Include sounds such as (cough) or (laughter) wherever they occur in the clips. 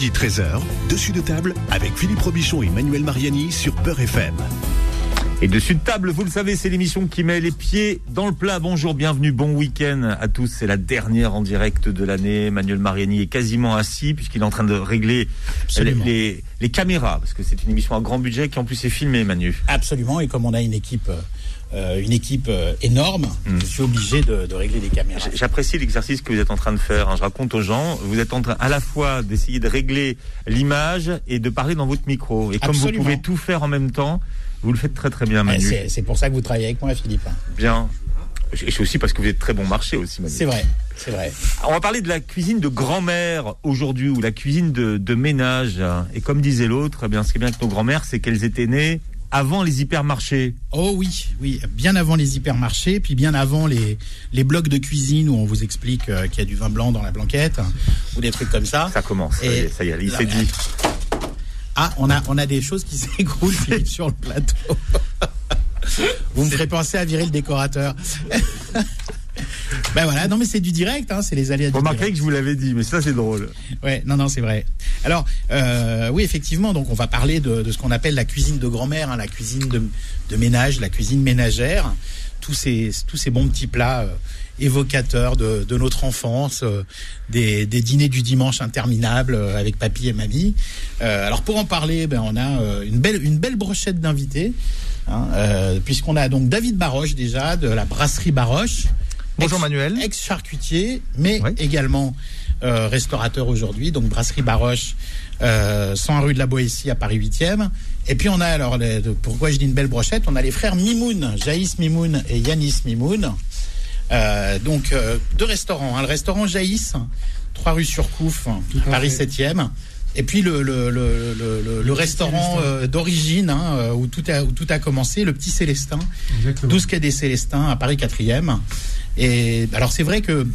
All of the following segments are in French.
midi 13h, dessus de table avec Philippe Robichon et Manuel Mariani sur Peur FM. Et dessus de table, vous le savez, c'est l'émission qui met les pieds dans le plat. Bonjour, bienvenue, bon week-end à tous. C'est la dernière en direct de l'année. Manuel Mariani est quasiment assis puisqu'il est en train de régler les, les, caméras parce que c'est une émission à grand budget qui en plus est filmée, Manu. Absolument. Et comme on a une équipe euh, une équipe euh, énorme, hmm. je suis obligé de, de, régler les caméras. J'apprécie l'exercice que vous êtes en train de faire. Hein. Je raconte aux gens, vous êtes en train à la fois d'essayer de régler l'image et de parler dans votre micro. Et comme vous pouvez tout faire en même temps, vous le faites très très bien, Manu. C'est pour ça que vous travaillez avec moi, Philippe. Bien. Et c'est aussi parce que vous êtes très bon marché aussi, Manu. C'est vrai, c'est vrai. On va parler de la cuisine de grand-mère aujourd'hui, ou la cuisine de, de ménage. Et comme disait l'autre, eh bien, ce qui est bien avec nos grand-mères, c'est qu'elles étaient nées avant les hypermarchés. Oh oui, oui, bien avant les hypermarchés, puis bien avant les, les blocs de cuisine où on vous explique euh, qu'il y a du vin blanc dans la blanquette, ou des trucs comme ça. Ça commence, Et ça y est, il s'est dit. Ah, on a, on a des choses qui (laughs) s'écroulent sur le plateau. (laughs) Vous me ferez penser à virer le décorateur. (laughs) (laughs) ben voilà, non mais c'est du direct, hein, c'est les aléas. Vous remarquerez que je vous l'avais dit, mais ça c'est drôle. Ouais, non non c'est vrai. Alors euh, oui effectivement, donc on va parler de, de ce qu'on appelle la cuisine de grand-mère, hein, la cuisine de, de, ménage, la cuisine ménagère, tous ces tous ces bons petits plats. Euh, évocateurs de, de, notre enfance, euh, des, des, dîners du dimanche interminables euh, avec papy et mamie. Euh, alors pour en parler, ben on a une belle une belle brochette d'invités, hein, puisqu'on a donc David Baroche déjà de la brasserie Baroche. Bonjour Manuel. Ex-charcutier, mais également euh, restaurateur aujourd'hui, donc brasserie Baroche, euh, 100 rue de la Boétie à Paris 8e. Et puis on a alors, pourquoi je dis une belle brochette, on a les frères Mimoun, Jaïs Mimoun et Yanis Mimoun. Euh, donc euh, deux restaurants, hein. le restaurant Jaïs, 3 rue Surcouf, Paris 7e. Et puis le, le, le, le restaurant euh, d'origine hein, euh, où, tout a, où tout a commencé, le Petit Célestin, Exactement. 12 quai des Célestins à Paris 4e. Et alors c'est vrai que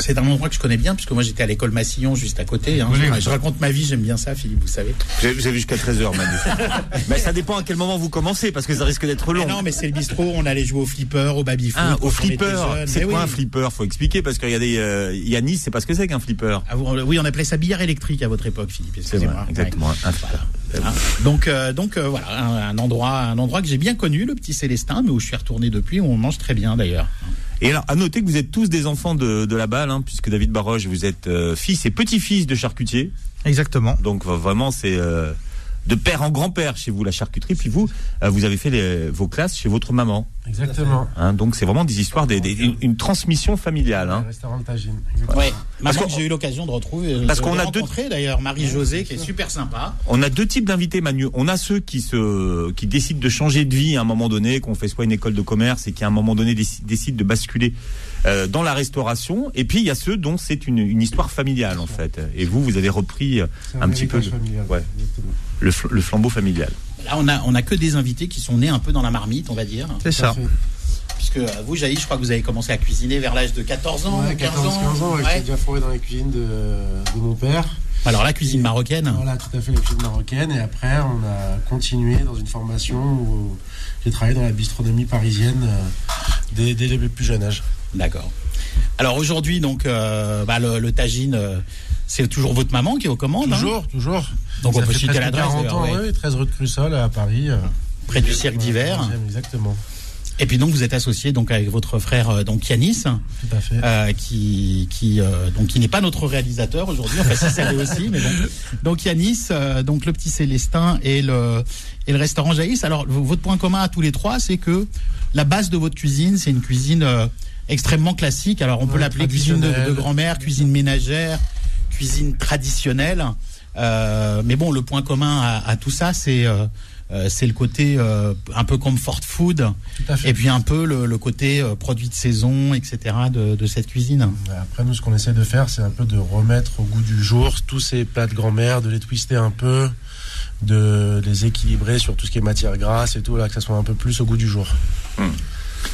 c'est un endroit que je connais bien, puisque moi j'étais à l'école Massillon juste à côté. Hein. je, raconte ma vie, j'aime bien ça, Philippe, vous savez. Vous avez jusqu'à 13h, Manu. (laughs) mais ça dépend à quel moment vous commencez, parce que ça risque d'être long. non, mais c'est le bistrot, on allait jouer au flipper, au baby-foot. Ah, au flipper C'est quoi un flipper? Faut expliquer, parce qu'il y a des. Euh, Yanis, c'est pas ce que c'est qu'un flipper. Ah, oui, on appelait ça billard électrique à votre époque, Philippe. C'est vrai, exactement. Hein donc, euh, donc euh, voilà, un, endroit, un endroit que j'ai bien connu, le petit Célestin, mais où je suis retourné depuis, où on mange très bien d'ailleurs. Et alors, à noter que vous êtes tous des enfants de, de la balle, hein, puisque David Baroche, vous êtes euh, fils et petit-fils de charcutier. Exactement. Donc vraiment, c'est de père en grand-père chez vous la charcuterie, puis vous, euh, vous avez fait les, vos classes chez votre maman. Exactement. Hein, donc c'est vraiment des histoires, des, une, transmission familiale. Hein. restaurant de Tagine. Oui, maman que j'ai eu l'occasion de retrouver. Parce qu'on a deux d'ailleurs Marie-Josée qui est super sympa. On a deux types d'invités, Manu. On a ceux qui se, qui décident de changer de vie à un moment donné, qu'on fait soit une école de commerce et qui à un moment donné décident de basculer euh, dans la restauration. Et puis il y a ceux dont c'est une, une, histoire familiale en fait. Et vous, vous avez repris un, un petit peu. ouais le, flambeau familial. Là, on a, on a que des invités qui sont nés un peu dans la marmite, on va dire. C'est ça. Puisque vous, Jaï, je crois que vous avez commencé à cuisiner vers l'âge de 14 ans. Ouais, 14, 15 ans, ouais, déjà fourré dans la cuisine de, de mon père. Alors la cuisine marocaine Voilà, tout à fait la cuisine marocaine. Et après, on a continué dans une formation où j'ai travaillé dans la bistronomie parisienne euh, dès, dès, le plus jeune âge. D'accord. Alors aujourd'hui, donc, euh, bah, le, le, tagine, euh, c'est toujours votre maman qui est aux commandes hein Toujours, toujours. Donc on peut citer l'adresse. 40 ans, oui, 13 rue de Crussol à Paris. Euh, Près du cirque d'hiver. Exactement. Et puis donc vous êtes associé donc avec votre frère euh, donc Yanis, Tout à fait. Euh, qui qui euh, donc qui n'est pas notre réalisateur aujourd'hui. Enfin ça c'est aussi, mais bon. Donc Yanis, euh, donc le petit Célestin et le et le restaurant Jaïs. Alors votre point commun à tous les trois, c'est que la base de votre cuisine, c'est une cuisine extrêmement classique. Alors on peut l'appeler cuisine de, de grand-mère, cuisine ménagère, cuisine traditionnelle. mais bon, le point commun à, à tout ça, c'est euh, c'est le côté euh, un peu comfort food, et puis un peu le, côté euh, produit de saison, etc. de, cette cuisine. Après, nous, ce qu'on essaie de faire, c'est un peu de remettre au goût du jour tous ces plats de grand-mère, de les twister un peu, de les équilibrer sur tout ce qui est matière grasse et tout, là, que ça soit un peu plus au goût du jour. Hmm.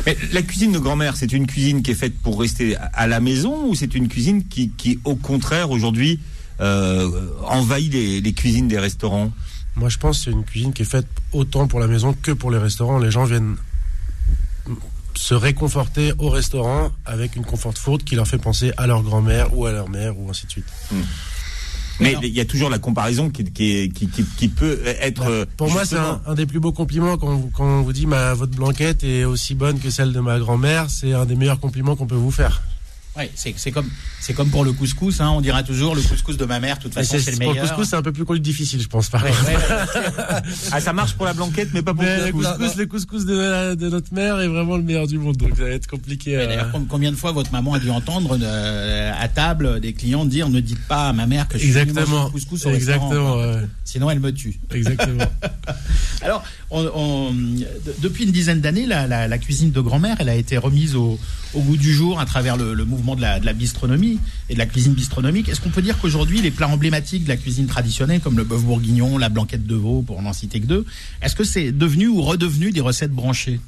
Mais la cuisine de grand-mère, c'est une cuisine qui est faite pour rester à la maison ou c'est une cuisine qui, qui au contraire, aujourd'hui, envahit les cuisines des restaurants? Moi, je pense que c'est une cuisine qui est faite autant pour la maison que pour les restaurants. Les gens viennent se réconforter au restaurant avec une confort food qui leur fait penser à leur grand-mère ou à leur mère ou ainsi de suite. Hmm. Mais il y a toujours la comparaison qui, qui, qui, qui peut être. Bah, pour moi, c'est un, un, des plus beaux compliments quand, quand on vous dit ma, votre blanquette est aussi bonne que celle de ma grand-mère. C'est un des meilleurs compliments qu'on peut vous faire. Oui, c'est comme c'est comme pour le couscous, hein, on dira toujours le couscous de ma mère. De toute façon, c'est le meilleur. Pour le couscous, c'est un peu plus difficile, je pense. Par (laughs) ah, ça marche pour la blanquette, mais pas pour le couscous. Le couscous, de, de, notre mère est vraiment le meilleur du monde, donc ça va être compliqué. Euh... Combien de fois votre maman a dû entendre euh, à table des clients dire ne dites pas à ma mère que je suis Exactement. le couscous au Exactement. Ouais. Sinon, elle me tue. Exactement. (laughs) Alors, on, on, depuis une dizaine d'années, la, la, la, cuisine de grand-mère, elle a été remise au, au, goût du jour à travers le, le mouvement de la, de la, bistronomie et de la cuisine bistronomique. Est-ce qu'on peut dire qu'aujourd'hui, les plats emblématiques de la cuisine traditionnelle, comme le bœuf bourguignon, la blanquette de veau, pour n'en citer que deux, est-ce que c'est devenu ou redevenu des recettes branchées?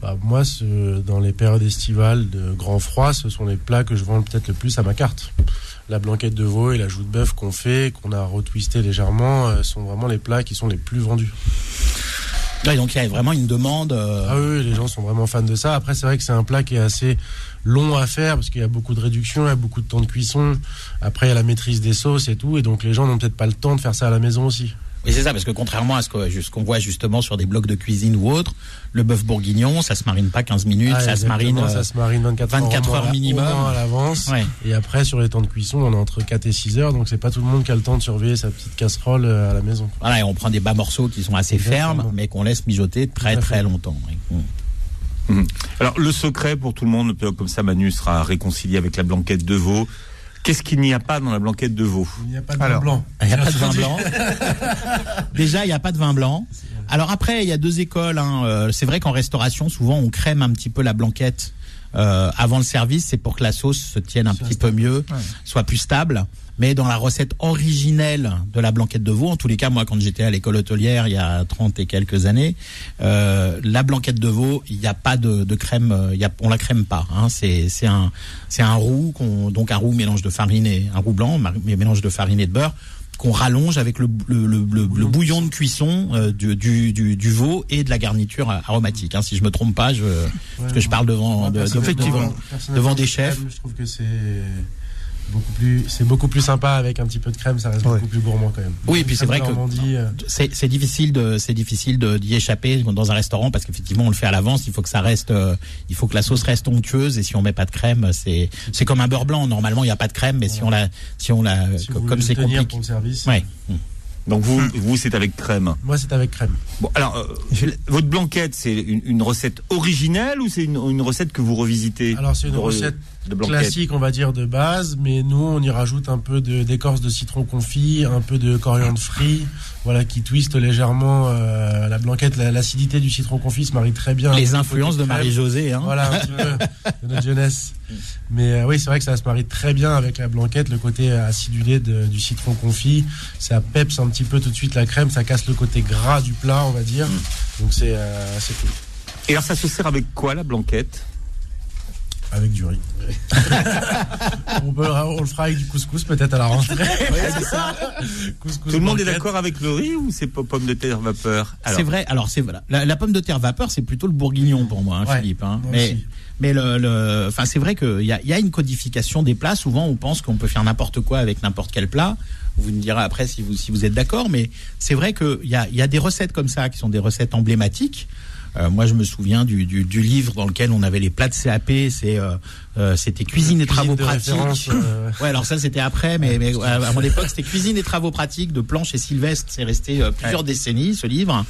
Bah, moi, ce, dans les périodes estivales de grand froid, ce sont les plats que je vends peut-être le plus à ma carte la blanquette de veau et la joue de bœuf qu'on fait, qu'on a retwisté légèrement, euh, sont vraiment les plats qui sont les plus vendus. Donc il y a vraiment une demande. Euh, ah oui, les gens sont vraiment fans de ça. Après, c'est vrai que c'est un plat qui est assez long à faire parce qu'il y a beaucoup de réduction, il y a beaucoup de temps de cuisson. Après, il y a la maîtrise des sauces et tout, et donc les gens n'ont peut-être pas le temps de faire ça à la maison aussi. Oui, c'est ça, parce que contrairement à ce qu'on voit justement sur des blocs de cuisine ou autres, le bœuf bourguignon, ça se marine pas 15 minutes, ah, ça, se marine, ça se marine 24, 24 heures, minimum. à l'avance. Et après, sur les temps de cuisson, on est entre 4 et 6 heures, donc c'est pas tout le monde qui a le temps de surveiller sa petite casserole euh, à la maison. Voilà, et on prend des bas morceaux qui sont assez fermes, mais qu'on laisse mijoter très très longtemps. Mmh. Alors, le secret pour tout le monde, comme ça Manu sera réconcilié avec la blanquette de veau, Qu'est-ce qu'il n'y a pas dans la blanquette de veau Il n'y a pas de vin blanc. Il n'y a pas de vin blanc. (laughs) Déjà, il n'y a pas de vin blanc. Alors après, il y a deux écoles. Hein. Euh, c'est vrai qu'en restauration, souvent, on crème un petit peu la blanquette euh, avant le service. C'est pour que la sauce se tienne un petit peu mieux, soit plus stable mais dans la recette originelle de la blanquette de veau, en tous les cas, moi, quand j'étais à l'école hôtelière il y a 30 et quelques années, euh, la blanquette de veau, il n'y a pas de, de crème, euh, y a, on la crème pas. Hein, c'est un c'est un roux, donc un roux mélange de farine et un roux blanc, mélange de farine et de beurre qu'on rallonge avec le, le, le, le, bouillon de cuisson euh, du, du, du, du, veau et de la garniture aromatique. Hein, si je me trompe pas, je, parce que je parle devant, de, devant, devant des chefs. Je trouve que c'est beaucoup plus, c'est beaucoup plus sympa avec un petit peu de crème, ça reste beaucoup plus gourmand quand même. Oui, et puis c'est vrai que euh, c'est difficile de, c'est difficile d'y échapper dans un restaurant parce qu'effectivement on le fait à l'avance, il faut que ça reste, euh, il faut que la sauce reste onctueuse et si on met pas de crème, c'est, c'est comme un beurre blanc. Normalement il n'y a pas de crème, mais si on la, si on la, comme c'est compliqué. Pour le service. Ouais. Donc vous, vous c'est avec crème. Moi, c'est avec crème. Bon, alors, euh, votre blanquette, c'est une, une, recette originelle ou c'est une, une, recette que vous revisitez Alors, c'est une recette classique, on va dire, de base, mais nous, on y rajoute un peu d'écorce de, citron confit, un peu de coriandre frit, voilà, qui twiste légèrement euh, la blanquette. L'acidité du citron confit se marie très bien. Les influences de Marie-Josée, hein. Voilà, un petit peu de (laughs) notre jeunesse. Mais euh, oui, c'est vrai que ça se marie très bien avec la blanquette, le côté acidulé de, du citron confit. Ça peps un petit peu tout de suite la crème, ça casse le côté gras du plat, on va dire. Mm. Donc c'est euh, cool. Et alors ça se sert avec quoi la blanquette? Avec du riz. (laughs) on, le fera avec du couscous peut-être à la rentrée. (laughs) Tout le monde est d'accord avec le riz ou c'est pomme de terre vapeur? C'est vrai. Alors c'est voilà. La, pomme de terre vapeur, c'est plutôt le bourguignon pour moi, hein, Philippe. Hein. Mais mais le, enfin c'est vrai qu'il y a, y a une codification des plats. Souvent, on pense qu'on peut faire n'importe quoi avec n'importe quel plat. Vous me direz après si vous si vous êtes d'accord, mais c'est vrai qu'il y a il y a des recettes comme ça qui sont des recettes emblématiques. Euh, moi, je me souviens du, du, du, livre dans lequel on avait les plats de CAP. C'est euh, euh c'était cuisine et travaux pratiques. Euh, ouais, alors ça c'était après, mais, mais à mon époque c'était cuisine et travaux pratiques de Planche et Sylvestre. C'est resté plusieurs décennies ce livre.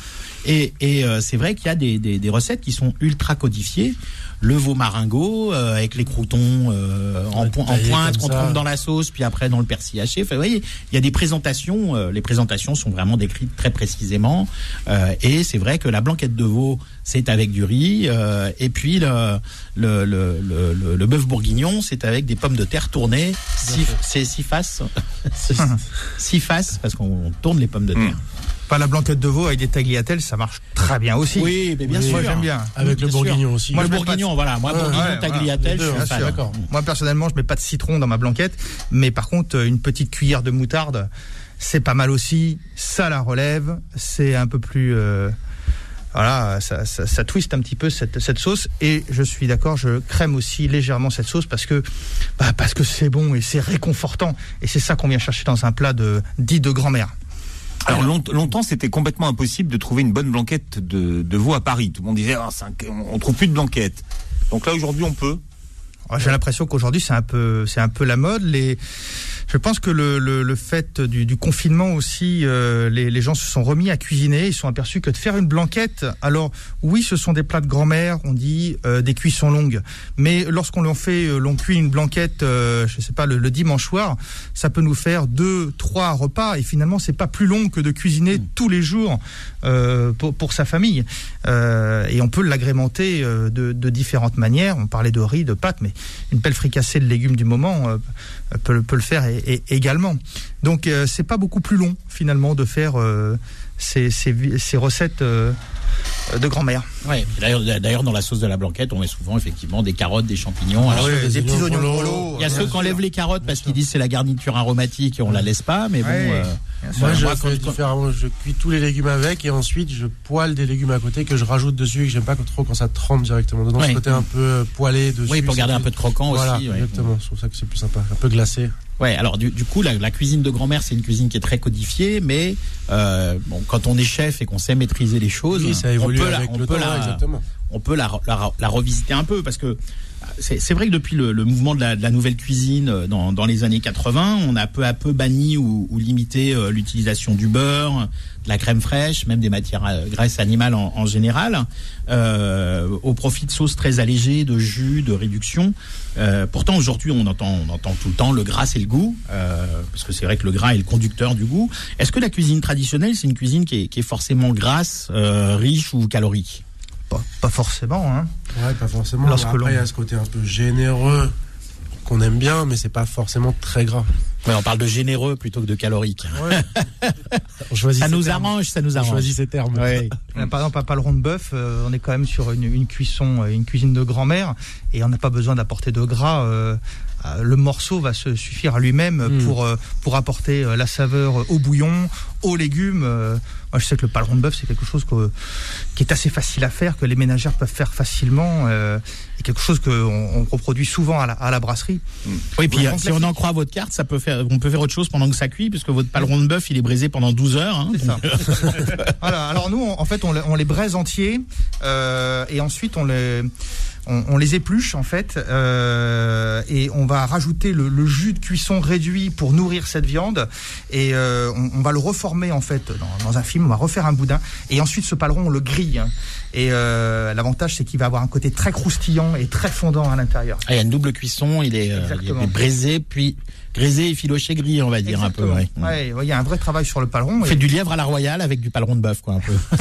Et, et c'est vrai qu'il y a des, des, des, recettes qui sont ultra codifiées le veau maringot euh, avec les croutons euh, en, en, pointe qu'on trempe dans la sauce, puis après dans le persil haché. Enfin, vous voyez, il y a des présentations. Euh, les présentations sont vraiment décrites très précisément. et c'est vrai que la blanquette de veau, c'est avec du riz. et puis le, le, le, le, le bœuf bourguignon, c'est avec des pommes de terre tournées. C'est six faces. (laughs) six faces, parce qu'on tourne les pommes de terre. Hmm. Pas la blanquette de veau avec des tagliatelles, ça marche très bien aussi. Oui, mais bien sûr. Moi, j'aime bien. Avec le bourguignon aussi. Moi, le bourguignon, voilà. Moi, bourguignon, tagliatelle, je suis d'accord. Moi, personnellement, je mets pas de citron dans ma blanquette, mais par contre, une petite cuillère de moutarde, c'est pas mal aussi. Ça la relève. C'est un peu plus, euh, voilà, ça, ça, ça, twiste un petit peu cette, cette sauce. Et je suis d'accord, je crème aussi légèrement cette sauce parce que bah, parce que c'est bon et c'est réconfortant. Et c'est ça qu'on vient chercher dans un plat de dit de grand-mère. Alors longtemps, c'était complètement impossible de trouver une bonne blanquette de, de veau à Paris. Tout le monde disait, ah, on trouve plus de blanquette. Donc là, aujourd'hui, on peut. J'ai l'impression qu'aujourd'hui, c'est un peu, c'est un peu la mode. Les, je pense que le, le, le fait du, du, confinement aussi, euh, les, les, gens se sont remis à cuisiner. Ils sont aperçus que de faire une blanquette, alors oui, ce sont des plats de grand-mère, on dit euh, des cuissons longues. Mais lorsqu'on l'on fait, euh, l'on cuit une blanquette, euh, je sais pas, le, le, dimanche soir, ça peut nous faire deux, trois repas. Et finalement, c'est pas plus long que de cuisiner mmh. tous les jours euh, pour, pour, sa famille. et on peut l'agrémenter de, de, différentes manières. On parlait de riz, de pâtes, mais une belle fricassée de légumes du moment peut, peut le faire et, et également. Donc euh, c'est pas beaucoup plus long finalement de faire euh, ces, ces, ces, recettes euh, de grand-mère. Ouais, d'ailleurs, dans la sauce de la blanquette, on met souvent effectivement des carottes, des champignons. Ah oui, des, des, petits oignons. Il y a ceux qui enlèvent les carottes parce qu'ils disent c'est la garniture aromatique et on la laisse pas, mais bon. Euh, moi, je, moi, fais différemment. je cuis tous les légumes avec et ensuite je poêle des légumes à côté que je rajoute dessus et que j'aime pas trop quand ça trempe directement dedans. Ce côté un peu poêlé dessus. Oui, pour garder un peu de croquant voilà, aussi. Exactement, je trouve ça que c'est plus sympa, un peu glacé. Ouais, alors du, du coup, la, la, cuisine de grand-mère, c'est une cuisine qui est très codifiée, mais euh, bon, quand on est chef et qu'on sait maîtriser les choses, oui, ça évolue on peut, avec la, on le peut temps, la, on peut la, revisiter un peu parce que c'est vrai que depuis le, mouvement de la, nouvelle cuisine dans, dans, les années 80, on a peu à peu banni ou, limité euh, l'utilisation du beurre, de la crème fraîche, même des matières euh, graisses animales en, général, euh, au profit de sauces très allégées, de jus, de réduction. Euh, pourtant, aujourd'hui, on entend, tout le temps le gras, c'est le goût, euh, parce que c'est vrai que le gras est le conducteur du goût. Est-ce que la cuisine traditionnelle, c'est une cuisine qui est, forcément grasse, euh, riche ou calorique? Pas, pas, forcément. Hein. Ouais, pas forcément. Lorsque Après, il y a ce côté un peu généreux qu'on aime bien, mais c'est pas forcément très gras. Ouais, on parle de généreux plutôt que de calorique. Ouais. (laughs) ça nous termes. arrange, ça nous arrange. On choisit ces termes. Ouais. (laughs) Par exemple, à Paleron de bœuf, euh, on est quand même sur une, une cuisson, une cuisine de grand-mère, et on n'a pas besoin d'apporter de gras. Euh, le morceau va se suffire à lui-même mmh. pour pour apporter la saveur au bouillon, aux légumes. Moi, je sais que le paleron de bœuf, c'est quelque chose que, qui est assez facile à faire, que les ménagères peuvent faire facilement, euh, et quelque chose qu'on on reproduit souvent à la, à la brasserie. Mmh. Oui, puis euh, si on en croit votre carte, ça peut faire, on peut faire autre chose pendant que ça cuit, puisque votre paleron de bœuf, il est braisé pendant 12 heures. Hein, ça. (laughs) voilà. Alors nous, on, en fait, on, on les braise entiers, euh, et ensuite on les on, on, les épluche en fait euh, et on va rajouter le, le, jus de cuisson réduit pour nourrir cette viande et euh, on, on, va le reformer en fait dans, dans, un film, on va refaire un boudin et ensuite ce paleron on le grille et euh, l'avantage c'est qu'il va avoir un côté très croustillant et très fondant à l'intérieur. Ah, il y a une double cuisson, il est, il est braisé puis grisé et filoché grillé, on va dire Exactement. un peu. Ouais. ouais. il y a un vrai travail sur le paleron. On et... fait du lièvre à la royale avec du paleron de bœuf, quoi, un peu. (laughs)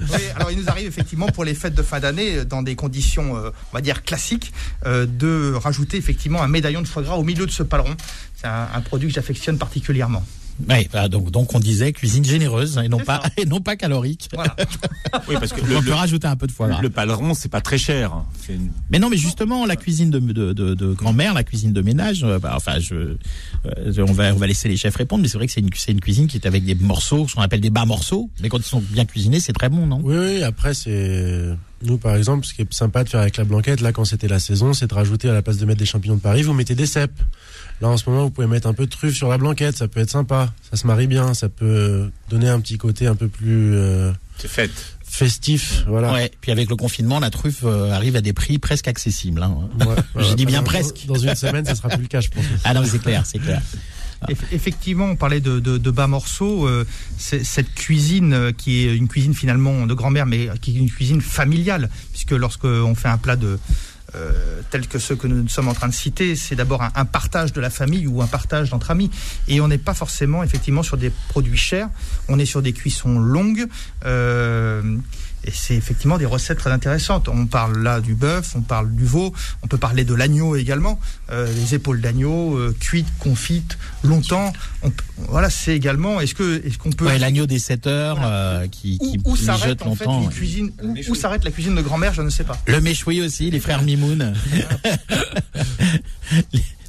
oui, alors il nous arrive effectivement pour les fêtes de fin d'année, dans des conditions, euh, on va dire classiques, euh, de rajouter effectivement un médaillon de foie gras au milieu de ce paleron. C'est un, un produit que j'affectionne particulièrement. Oui, donc, donc on disait cuisine généreuse et non pas (laughs) et non pas calorique. Voilà. (laughs) oui, parce que on le, peut rajouter un peu de foie gras. Le paleron, c'est pas très cher. Une... Mais non, mais justement, la cuisine de, de, de, de grand-mère, la cuisine de ménage, euh, bah, enfin, je, euh, on va on va laisser les chefs répondre, mais c'est vrai que c'est une c'est une cuisine qui est avec des morceaux, ce qu'on appelle des bas morceaux, mais quand ils sont bien cuisinés, c'est très bon, non? Oui, oui. Après, c'est nous, par exemple, ce qui est sympa de faire avec la blanquette, là, quand c'était la saison, c'est de rajouter à la place de mettre des champignons de Paris, vous mettez des cèpes. Là, en ce moment, vous pouvez mettre un peu de truffe sur la blanquette, ça peut être sympa. Ça se marie bien, ça peut donner un petit côté un peu plus. Euh, c'est fait. Festif, voilà. Ouais. Puis avec le confinement, la truffe euh, arrive à des prix presque accessibles. Hein. Ouais, (laughs) J'ai dit bien dans, presque. Dans une semaine, ça sera plus le cas, je pense. (laughs) Ah non, c'est clair, c'est clair. Effectivement, on parlait de, bas morceaux. Euh, cette cuisine euh, qui est une cuisine finalement de grand-mère, mais qui est une cuisine familiale, puisque lorsqu'on fait un plat de euh, tels que ceux que nous sommes en train de citer, c'est d'abord un, partage de la famille ou un partage d'entre amis. Et on n'est pas forcément effectivement sur des produits chers, on est sur des cuissons longues. Euh, et c'est effectivement des recettes très intéressantes. On parle là du bœuf, on parle du veau, on peut parler de l'agneau également, euh, les épaules d'agneau euh, cuites, confites, longtemps. On, voilà, c'est également. Est-ce que est-ce qu'on peut ouais, l'agneau des 7 heures voilà. euh, qui, qui où, où s'arrête longtemps, en fait une cuisine Où, où s'arrête la cuisine de grand-mère Je ne sais pas. Le méchoui aussi, les frères Mimoun. (laughs)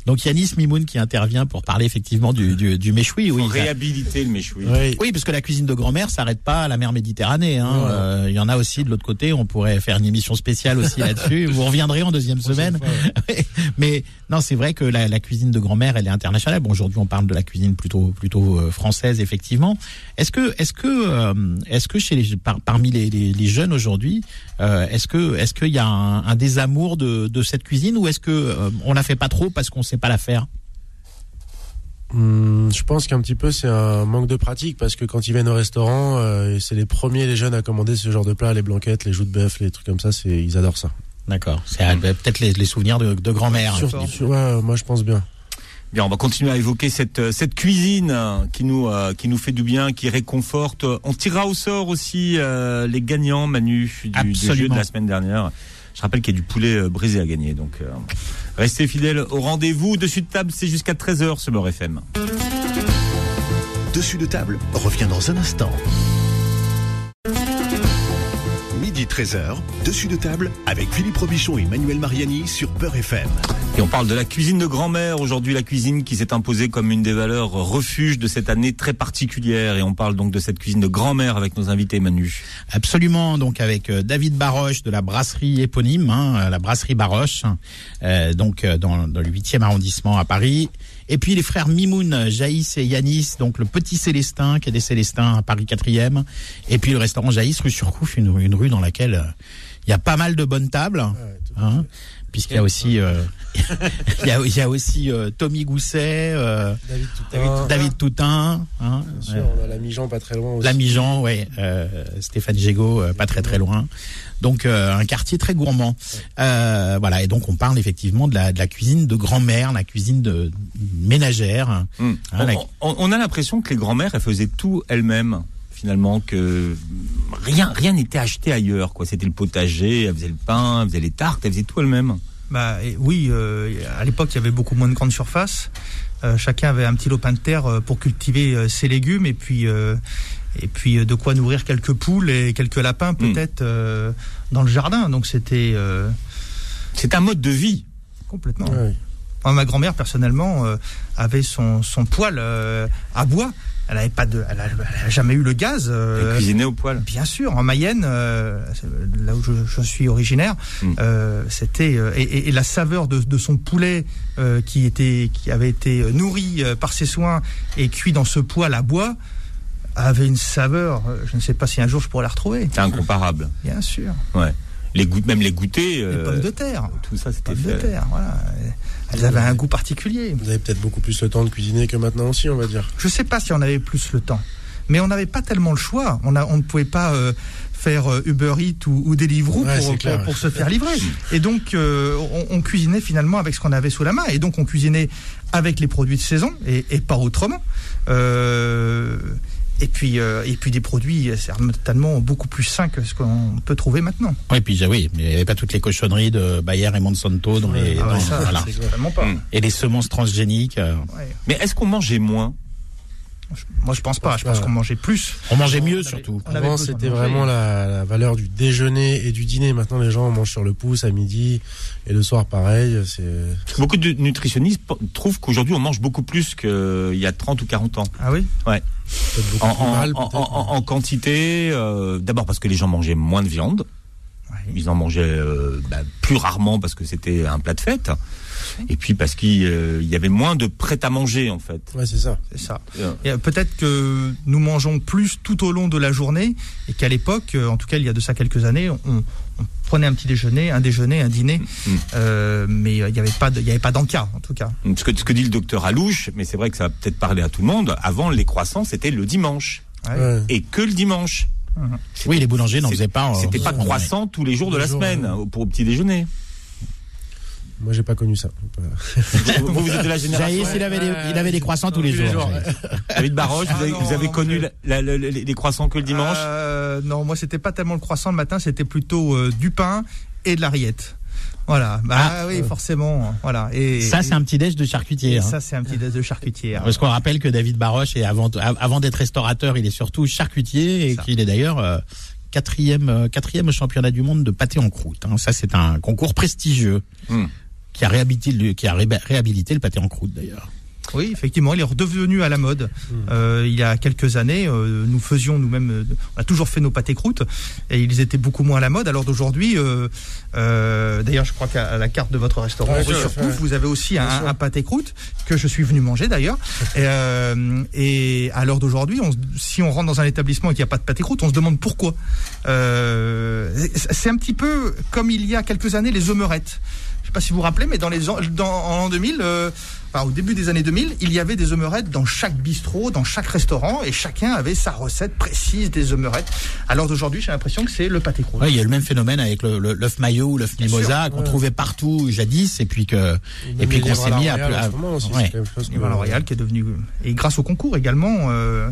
Donc Yanis Mimoun qui intervient pour parler effectivement du, du, du méchoui. Oui, réhabiliter le méchoui. Oui. oui, parce que la cuisine de grand-mère s'arrête pas à la mer Méditerranée. Hein. Euh, il y en a aussi de l'autre côté. On pourrait faire une émission spéciale aussi (laughs) là-dessus. Vous reviendrez en deuxième semaine. (laughs) Mais non, c'est vrai que la, la cuisine de grand-mère, elle est internationale. Bon, aujourd'hui, on parle de la cuisine plutôt plutôt euh, française, effectivement. Est-ce que est-ce que euh, est-ce que chez les parmi les, les, les jeunes aujourd'hui, euh, est-ce que est-ce qu'il y a un, un désamour de, de cette cuisine ou est-ce que on la fait pas trop parce qu'on sait pas la faire Hum, je pense qu'un petit peu c'est un manque de pratique parce que quand ils viennent au restaurant, euh, c'est les premiers les jeunes à commander ce genre de plat, les blanquettes, les joues de bœuf, les trucs comme ça, c'est ils adorent ça. D'accord. C'est euh, peut-être les, les, souvenirs de, de grand-mère. ouais, moi je pense bien. Bien, on va continuer à évoquer cette euh, cette cuisine qui nous qui nous fait du bien, qui réconforte. On tirera au sort aussi les gagnants, Manu, du, du jeu de la semaine dernière. Je rappelle qu'il y a du poulet brisé à gagner. Donc euh, restez fidèles au rendez-vous. Dessus de table, c'est jusqu'à 13h ce Beurre FM. Dessus de table revient dans un instant. Midi 13h, dessus de table avec Philippe Robichon et Manuel Mariani sur Beurre FM. Et on parle de la cuisine de grand-mère aujourd'hui, la cuisine qui s'est imposée comme une des valeurs refuge de cette année très particulière. Et on parle donc de cette cuisine de grand-mère avec nos invités Manu. Absolument, donc avec euh, David Baroche de la brasserie éponyme, hein, la brasserie Baroche, euh, donc euh, dans, dans le 8e arrondissement à Paris. Et puis les frères Mimoun, Jaïs et Yanis, donc le petit Célestin, qui est des Célestins à Paris 4e. Et puis le restaurant Jaïs, rue sur Couf, une, une rue dans laquelle il y a pas mal de bonnes tables. Ouais, hein, puisqu'il y a aussi euh, (laughs) il, y a, il y a aussi euh, Tommy Gousset, euh, David Toutain, David Toutain hein, Bien sûr, on a l'ami Jean pas très loin aussi. L'ami Jean, ouais, Stéphane Gégaud, pas très très loin. Donc un quartier très gourmand. Voilà, et donc on parle effectivement de la, de la cuisine de grand-mère, la cuisine de ménagère. Mmh. Hein, la... on, on, a l'impression que les grand-mères, elles faisaient tout elles-mêmes finalement que rien rien n'était acheté ailleurs quoi. C'était le potager elle faisait le pain elle faisait les tartes elle faisait tout elle-même. Bah oui euh, à l'époque il y avait beaucoup moins de grandes surfaces. Euh, chacun avait un petit lopin de terre pour cultiver euh, ses légumes et puis et puis de quoi nourrir quelques poules et quelques lapins peut-être mmh. dans le jardin. Donc c'était c'est un mode de vie. Complètement. Oui. Moi, ma grand-mère personnellement avait son, son poêle à bois elle avait pas de, elle a, elle a, jamais eu le gaz. Euh, cuisinait au poêle. Bien sûr, en Mayenne, euh, là où je, je, suis originaire, mm. euh, c'était et, et, et, la saveur de, de son poulet euh, qui était, qui avait été nourri euh, par ses soins et cuit dans ce poêle à bois avait une saveur. Je ne sais pas si un jour je pourrais la retrouver. C'est incomparable. Bien sûr. Ouais. Les goûts, même les goûters. Les pommes de terre. Tout ça, c'était fait. de terre, voilà. Elles avaient un goût particulier. Vous avez peut-être beaucoup plus le temps de cuisiner que maintenant aussi, on va dire. Je sais pas si on avait plus le temps, mais on n'avait pas tellement le choix. On, a, on ne pouvait pas euh, faire euh, Uber Eats ou, ou Deliveroo ouais, pour, clair, pour, pour, se faire livrer. Et donc, euh, on, on, cuisinait finalement avec ce qu'on avait sous la main. Et donc, on cuisinait avec les produits de saison et, et pas autrement. Euh, et puis, euh, et puis des produits certainement beaucoup plus sains que ce qu'on peut trouver maintenant. Oui, puis oui, mais il n'y avait pas toutes les cochonneries de Bayer et Monsanto dans les. Ah dans, ouais, ça, voilà. pas. Mmh. Et les semences transgéniques. Euh... Ouais. Mais est-ce qu'on mangeait moins moi, je pense pas. Je pense qu'on mangeait plus. On mangeait mieux, surtout. Avant, c'était vraiment la, la, valeur du déjeuner et du dîner. Maintenant, les gens mangent sur le pouce à midi et le soir, pareil. Beaucoup de nutritionnistes trouvent qu'aujourd'hui, on mange beaucoup plus qu'il y a 30 ou 40 ans. Ah oui Ouais. En, en, mal, en, en, quantité, euh, d'abord parce que les gens mangeaient moins de viande. Ouais. Ils en mangeaient euh, bah, plus rarement parce que c'était un plat de fête et puis parce qu'il euh, y avait moins de prêt à manger en fait. Ouais, c'est ça. C'est ça. Yeah. Peut-être que nous mangeons plus tout au long de la journée et qu'à l'époque, en tout cas il y a de ça quelques années, on, on prenait un petit déjeuner, un déjeuner, un dîner, mmh. euh, mais il n'y avait pas, il y avait pas d'encas en tout cas. Ce que, ce que dit le docteur Alouche, mais c'est vrai que ça va peut-être parler à tout le monde. Avant les croissants, c'était le dimanche ouais. et que le dimanche. Mmh. Oui, les boulangers n'en faisaient pas. C'était pas de croissant tous les jours de la jours, semaine ouais. pour au petit déjeuner. Moi, j'ai pas connu ça. (laughs) vous, vous êtes de la (laughs) génération. Jaïs, il avait, des, il avait des croissants tous, tous les, les jours. jours. David Baroche, vous avez, ah non, vous avez non, connu la, la, la, les croissants que le dimanche euh, Non, moi, c'était pas tellement le croissant le matin, c'était plutôt euh, du pain et de la rillette. Voilà, bah ah, oui, euh... forcément. Voilà. Et ça, c'est un petit déj de charcutier. Hein. Ça, c'est un petit déj de charcutier. Parce qu'on rappelle que David Baroche, est avant, avant d'être restaurateur, il est surtout charcutier et qu'il est d'ailleurs euh, quatrième, quatrième championnat du monde de pâté en croûte. Hein. Ça, c'est un concours prestigieux. Mmh. Qui a réhabilité le, pâté en croûte d'ailleurs. Oui, effectivement, il est redevenu à la mode. Hmm. Euh, il y a quelques années, euh, nous faisions nous-mêmes, euh, on a toujours fait nos pâtés croûtes, et ils étaient beaucoup moins à la mode. Alors d'aujourd'hui, d'ailleurs, je crois qu'à la carte de votre restaurant, vous avez aussi un, pâté croûte que je suis venu manger d'ailleurs. (laughs) Et, à l'heure d'aujourd'hui, si on rentre dans un établissement et qu'il n'y a pas de pâté croûte, on se demande pourquoi. C'est un petit peu comme il y a quelques années les omerettes. Je ne sais pas si vous vous rappelez, mais dans les dans, en l'an 2000 au début des années 2000, il y avait des omerettes dans chaque bistrot, dans chaque restaurant, et chacun avait sa recette précise des omerettes. Alors d'aujourd'hui, j'ai l'impression que c'est le pâté croûte. Ouais, il y a le même phénomène avec le, l'œuf maillot ou l'œuf mimosa qu'on trouvait partout jadis, et puis que, et, puis qu'on s'est mis à, à, à Royal qui est devenu et grâce au concours également. Euh,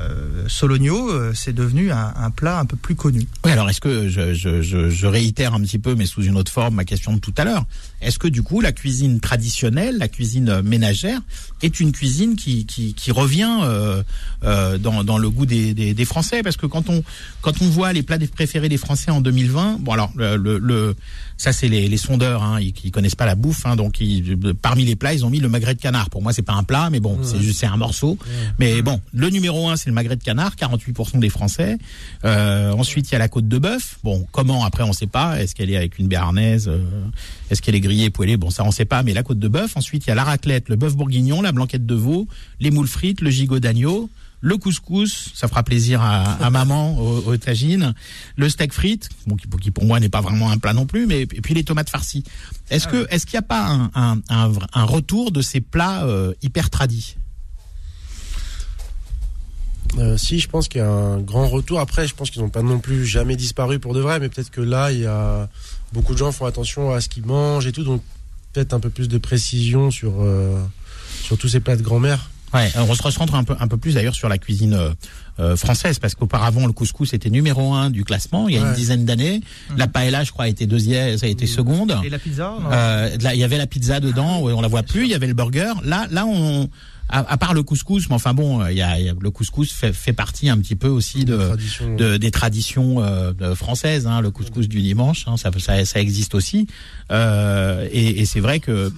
euh, Sologno, euh, c'est devenu un, plat un peu plus connu. Oui, alors est-ce que je, je, je, réitère un petit peu, mais sous une autre forme, ma question de tout à l'heure. Est-ce que du coup, la cuisine traditionnelle, la cuisine ménagère, est une cuisine qui, qui, qui revient euh, euh dans, dans le goût des, des, des, Français? Parce que quand on quand on voit les plats préférés des Français en 2020, bon alors le, le, ça c'est les, les, sondeurs, hein, ils, ils, connaissent pas la bouffe, hein, donc ils, parmi les plats, ils ont mis le magret de canard. Pour moi, c'est pas un plat, mais bon, c'est juste c'est un morceau. Mais bon, le numéro un, c'est le magret de canard, 48% des Français. Euh, ensuite, il y a la côte de bœuf. Bon, comment après, on sait pas. Est-ce qu'elle est avec une béarnaise euh, Est-ce qu'elle est grillée, poêlée? Bon, ça, on sait pas. Mais la côte de bœuf. Ensuite, il y a la raclette, le bœuf bourguignon, la blanquette de veau, les moules frites, le gigot d'agneau le couscous, ça fera plaisir à, (laughs) maman au, tagine, le steak frites, qui, pour moi n'est pas vraiment un plat non plus, mais et puis les tomates farcies. Est-ce ah que est-ce qu'il n'y a pas un, retour de ces plats euh, hyper tradis? Euh, si, je pense qu'il y a un grand retour. Après, je pense qu'ils n'ont pas non plus jamais disparu pour de vrai, mais peut-être que là, il y a beaucoup de gens font attention à ce qu'ils mangent et tout, donc peut-être un peu plus de précision sur euh, sur tous ces plats de grand-mère. Ouais, on se recentre un peu un peu plus d'ailleurs sur la cuisine euh, française parce qu'auparavant le couscous était numéro un du classement il y a une dizaine d'années. Mmh. La paella, je crois, a été deuxième, ça a été seconde. Et la pizza Il y avait la pizza dedans, on la voit plus. Il y avait le burger. Là, là, on à, part le couscous, mais enfin bon, il y a, le couscous fait, fait, partie un petit peu aussi de, de des traditions euh, françaises. Hein, le couscous du dimanche, hein, ça, ça, ça, existe aussi. Euh, et, et c'est vrai que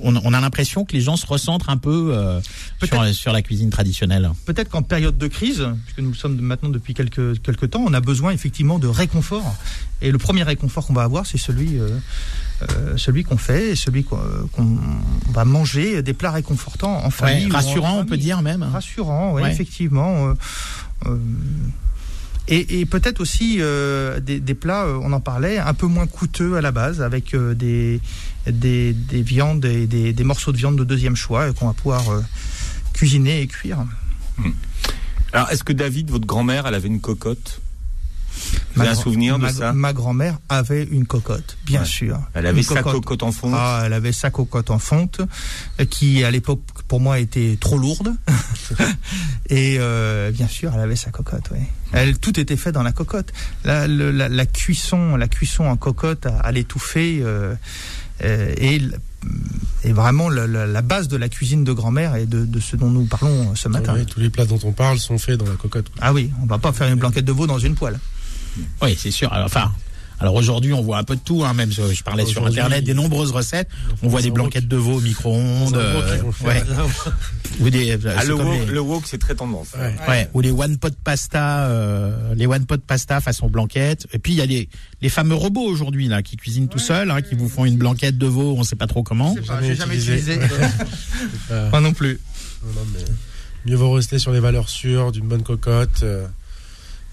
on, on a l'impression que les gens se recentrent un peu euh, sur, sur, la cuisine traditionnelle. Peut-être qu'en période de crise, puisque nous sommes maintenant depuis quelques quelques temps, on a besoin effectivement de réconfort. Et le premier réconfort qu'on va avoir, c'est celui euh, euh, celui qu'on fait, celui qu'on va manger, des plats réconfortants en famille. rassurant, on peut dire même. Rassurant, oui, effectivement. Euh, euh, et, peut-être aussi des, plats, on en parlait, un peu moins coûteux à la base, avec des, des, viandes et des, morceaux de viande de deuxième choix qu'on va pouvoir cuisiner et cuire. Hmm. Alors, est-ce que David, votre grand-mère, elle avait une cocotte? Vous avez un souvenir de ça? Ma grand-mère avait une cocotte, bien sûr. Elle avait sa cocotte. en fonte ah, Elle avait sa cocotte en fonte, qui à l'époque pour moi était trop lourde. (laughs) et euh, bien sûr, elle avait sa cocotte, oui. Elle, tout était fait dans la cocotte. La, la, cuisson, la cuisson en cocotte à, l'étouffer euh, euh, et est vraiment la, base de la cuisine de grand-mère et de, ce dont nous parlons ce matin. tous les plats dont on parle sont faits dans la cocotte. Ah oui, on va pas faire une blanquette de veau dans une poêle. Oui, c'est sûr. enfin, alors aujourd'hui, on voit un peu de tout, hein, même je parlais sur internet des nombreuses recettes. On voit des blanquettes de veau au micro-ondes, euh, ouais. ou des euh, ah, le, wok, c'est très tendance. Ouais. ou les one pot pasta, euh, les one pot pasta façon blanquette. Et puis il y a les les fameux robots aujourd'hui là qui cuisinent tout seuls, hein, qui vous font une blanquette de veau, on sait pas trop comment. J'ai jamais utilisé. Moi (laughs) non plus. mieux vaut rester sur les valeurs sûres d'une bonne cocotte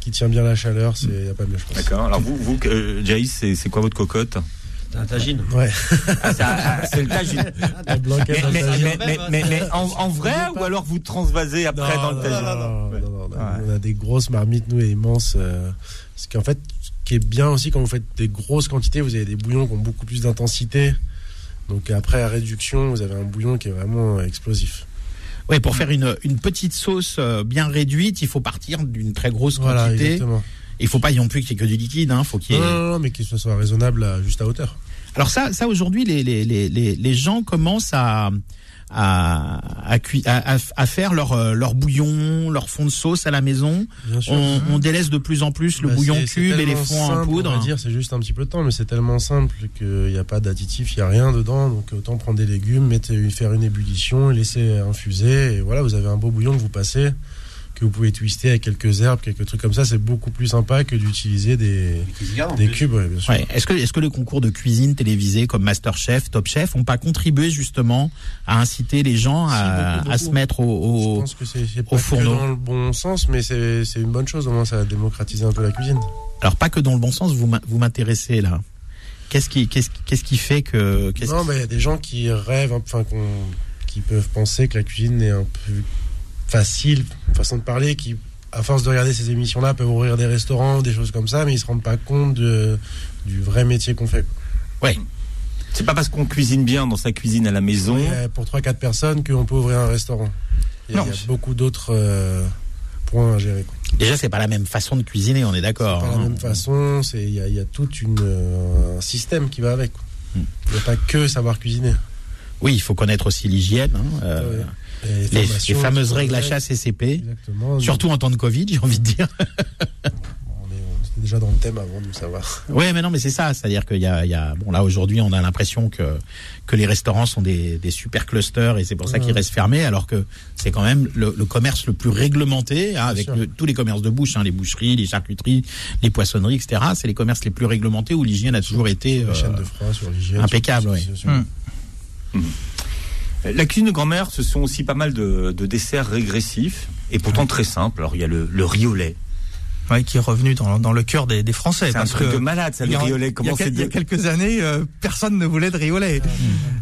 qui tient bien la chaleur, c'est y a pas mieux, je pense. D'accord. Alors vous, vous, euh, c'est quoi votre cocotte c'est un tagine. Ouais. Ah, ah, c'est le (laughs) tagine. mais, mais, mais, mais, en, vrai ou alors vous transvasez après dans le tagine non, non, non, On a des grosses marmites, nous, immenses. Euh, ce qui en fait, qui est bien aussi quand vous faites des grosses quantités, vous avez des bouillons qui ont beaucoup plus d'intensité. Donc après la réduction, vous avez un bouillon qui est vraiment explosif. Oui, pour faire une, une petite sauce euh, bien réduite, il faut partir d'une très grosse quantité. Il faut pas non plus qu'il y ait que du liquide, hein. Faut qu'il y ait. Non, non, non, mais qu'il soit raisonnable, à- juste à hauteur. Alors ça, ça aujourd'hui, les, les, les, les, les gens commencent à à, à, à, à- à faire leur, euh, leur bouillon, leur fond de sauce à la maison. On, on délaisse de plus en plus le Bah, bouillon cube et les fonds en simple, poudre. On va dire, c'est juste un petit peu de temps, mais c'est tellement simple qu'il n'y a pas d'additif, il n'y a rien dedans. Donc autant prendre des légumes, mettre, faire une ébullition, laisser infuser. Et voilà, vous avez un beau bouillon que vous passez, que vous pouvez twister avec quelques herbes, quelques trucs comme ça. C'est beaucoup plus sympa que d'utiliser des, des cubes, ouais, bien sûr. Ouais. Est-ce que, est-ce que les concours de cuisine télévisés comme Masterchef, Top Chef n'ont pas contribué justement à inciter les gens à, beaucoup, à se mettre au, Je au- pense que c'est pas que fourneau. dans le bon sens, mais c'est une bonne chose. Au moins, ça a démocratisé un peu la cuisine. alors pas que dans le bon sens, vous m'in- vous m'intéressez là. Qu'est-ce qui, qu'est-ce, qui- qu'est-ce qui fait que, Non, mais il y a des gens qui rêvent, enfin, qu'on- qui peuvent penser que la cuisine est un peu facile, façon de parler, qui, à force de regarder ces émissions-là, peuvent ouvrir des restaurants, des choses comme ça, mais ils se rendent pas compte de- du vrai métier qu'on fait. C'est pas parce qu'on cuisine bien dans sa cuisine à la maison. Pour 3-4 personnes qu'on peut ouvrir un restaurant. Il y a, beaucoup d'autres euh, points à gérer. quoi. Déjà, c'est pas la même façon de cuisiner, on est d'accord. C'est pas la hein. même façon, c'est- il y a, il y a tout une, euh, un système qui va avec. Hmm. Il n'y a pas que savoir cuisiner. Oui, il faut connaître aussi l'hygiène. hein, euh, Ouais. Les, les formations, fameuses les règles HACCP, Exactement. surtout en temps de Covid, j'ai envie de dire. Déjà dans le thème avant de nous savoir. Ouais, mais non, mais c'est ça. C'est-à-dire qu'il y a, il y a, bon, là aujourd'hui, on a l'impression que que les restaurants sont des, des super clusters et c'est pour ça qu'ils Ouais. restent fermés, alors que c'est quand même le, le commerce le plus réglementé, hein, avec le- tous les commerces de bouche, hein, les boucheries, les charcuteries, les poissonneries, etc. C'est les commerces les plus réglementés où l'hygiène a toujours été Sur les euh, chaînes de froid, sur l'hygiène. impeccable, sur- ouais. sur- sur-. La cuisine de grand-mère, ce sont aussi pas mal de, de desserts régressifs et pourtant très simples. Alors il y a le, le riz au lait. Ouais, qui est revenu dans, dans le cœur des, des Français. C'est un truc que de malade, ça, le au lait. il y a Comment il y a quelques années, euh, personne ne voulait de riz au lait.